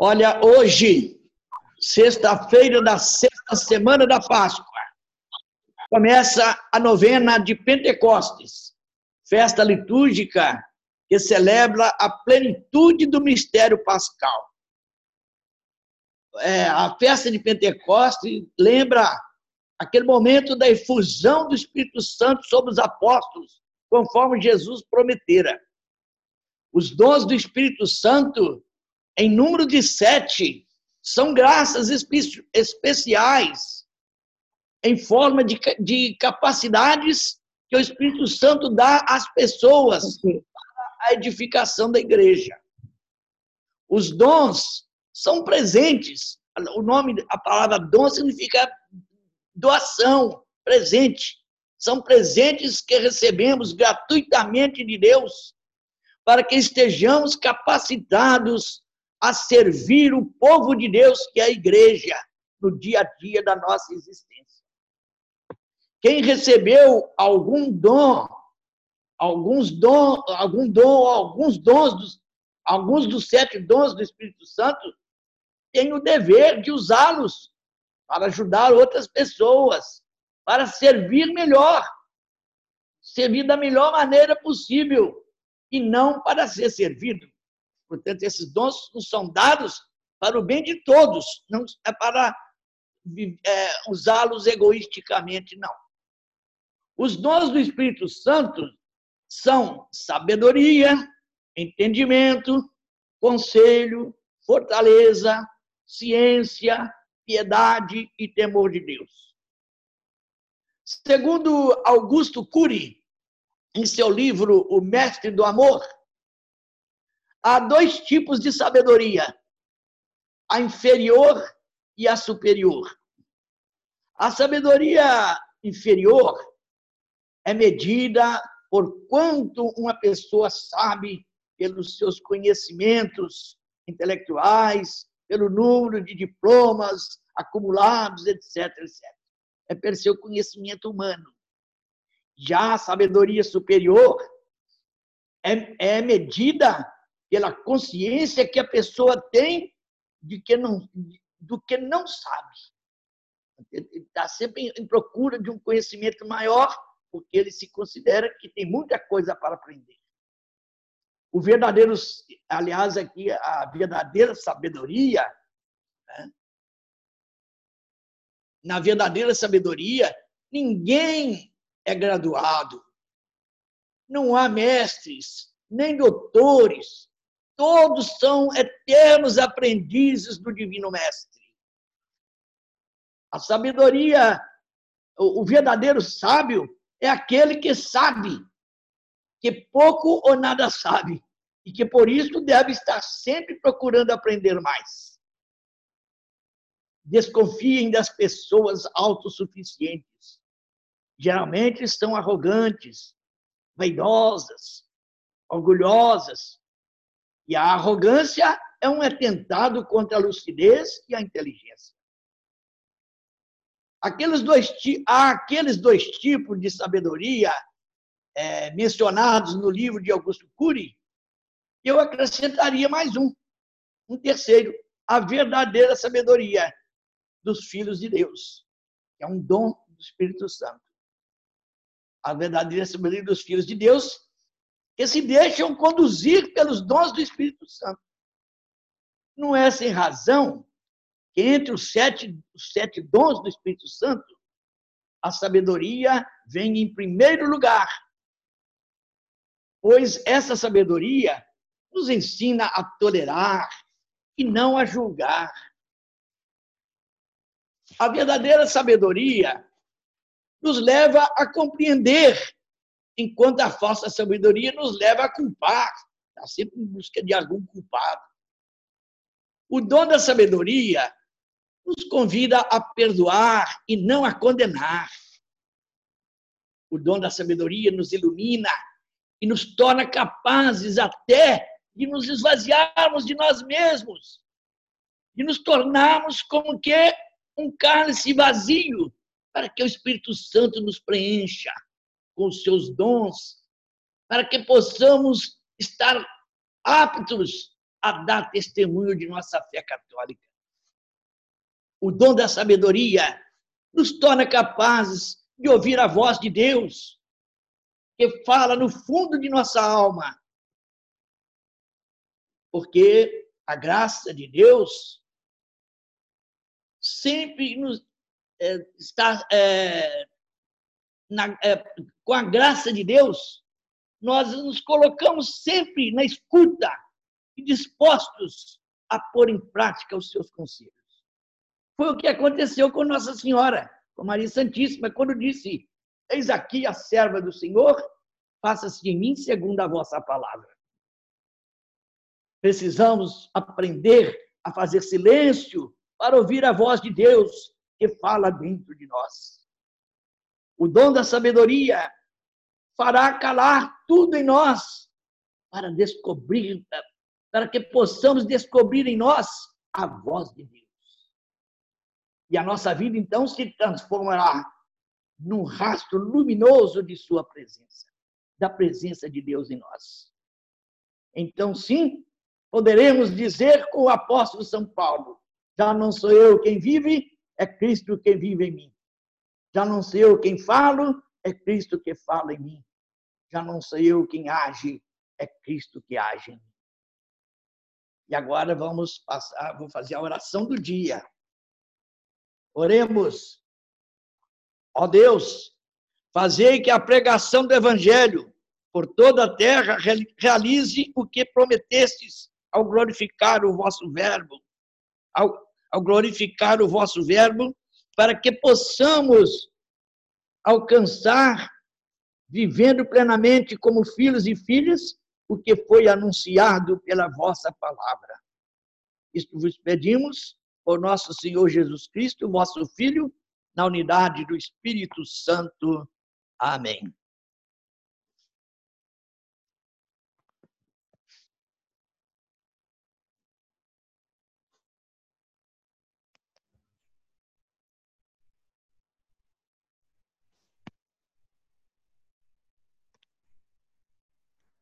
Olha, hoje, sexta-feira da sexta semana da Páscoa, começa a novena de Pentecostes, festa litúrgica que celebra a plenitude do mistério pascal. É, a festa de Pentecostes lembra aquele momento da efusão do Espírito Santo sobre os apóstolos, conforme Jesus prometera. Os dons do Espírito Santo, em número de sete, são graças espe especiais, em forma de, de capacidades que o Espírito Santo dá às pessoas para a edificação da igreja. Os dons são presentes. O nome, a palavra dom significa doação, presente. São presentes que recebemos gratuitamente de Deus para que estejamos capacitados a servir o povo de Deus, que é a igreja, no dia a dia da nossa existência. Quem recebeu algum dom, alguns dom, algum dom, alguns dons dos, alguns dos sete dons do Espírito Santo, tem o dever de usá-los para ajudar outras pessoas, para servir melhor, servir da melhor maneira possível e não para ser servido. Portanto, esses dons nos são dados para o bem de todos, não é para é, usá-los egoisticamente, não. Os dons do Espírito Santo são sabedoria, entendimento, conselho, fortaleza, ciência, piedade e temor de Deus. Segundo Augusto Cury, em seu livro O Mestre do Amor, há dois tipos de sabedoria: a inferior e a superior. A sabedoria inferior é medida por quanto uma pessoa sabe pelos seus conhecimentos intelectuais, pelo número de diplomas acumulados, etc, etc. É pelo seu conhecimento humano. Já a sabedoria superior é, é medida pela consciência que a pessoa tem de que não, do que não sabe. Ele está sempre em procura de um conhecimento maior, porque ele se considera que tem muita coisa para aprender. O verdadeiro, aliás, aqui a verdadeira sabedoria, né? na verdadeira sabedoria, ninguém é graduado. Não há mestres, nem doutores. Todos são eternos aprendizes do Divino Mestre. A sabedoria, o verdadeiro sábio é aquele que sabe que pouco ou nada sabe e que por isso deve estar sempre procurando aprender mais. Desconfiem das pessoas autossuficientes. Geralmente são arrogantes, vaidosas, orgulhosas. E a arrogância é um atentado contra a lucidez e a inteligência. Aqueles dois, há aqueles dois tipos de sabedoria é, mencionados no livro de Augusto Cury, eu acrescentaria mais um, um terceiro, a verdadeira sabedoria dos filhos de Deus, que é um dom do Espírito Santo. A verdadeira sabedoria dos filhos de Deus que se deixam conduzir pelos dons do Espírito Santo. Não é sem razão que entre os sete, os sete dons do Espírito Santo, a sabedoria vem em primeiro lugar pois essa sabedoria nos ensina a tolerar e não a julgar. A verdadeira sabedoria nos leva a compreender, enquanto a falsa sabedoria nos leva a culpar, está sempre em busca de algum culpado. O dom da sabedoria nos convida a perdoar e não a condenar. O dom da sabedoria nos ilumina e nos torna capazes até de nos esvaziarmos de nós mesmos, de nos tornarmos como que um cálice vazio, para que o Espírito Santo nos preencha com os seus dons, para que possamos estar aptos a dar testemunho de nossa fé católica. O dom da sabedoria nos torna capazes de ouvir a voz de Deus, que fala no fundo de nossa alma. Porque a graça de Deus sempre nos, é, está é, na, é, com a graça de Deus, nós nos colocamos sempre na escuta e dispostos a pôr em prática os seus conselhos. Foi o que aconteceu com Nossa Senhora, com Maria Santíssima, quando disse: Eis aqui a serva do Senhor, faça-se de mim segundo a vossa palavra. Precisamos aprender a fazer silêncio para ouvir a voz de Deus que fala dentro de nós. O dom da sabedoria fará calar tudo em nós para descobrir, para que possamos descobrir em nós a voz de Deus. E a nossa vida então se transformará num rastro luminoso de sua presença, da presença de Deus em nós. Então, sim, poderemos dizer com o apóstolo São Paulo: já não sou eu quem vive, é Cristo quem vive em mim. Já não sou eu quem falo, é Cristo que fala em mim. Já não sou eu quem age, é Cristo que age em mim. E agora vamos passar, vou fazer a oração do dia. Oremos. Ó Deus, fazei que a pregação do evangelho por toda a terra realize o que prometestes ao glorificar o vosso verbo, ao, ao glorificar o vosso verbo para que possamos alcançar, vivendo plenamente como filhos e filhas, o que foi anunciado pela vossa palavra. Isto vos pedimos por nosso Senhor Jesus Cristo, vosso Filho, na unidade do Espírito Santo. Amém.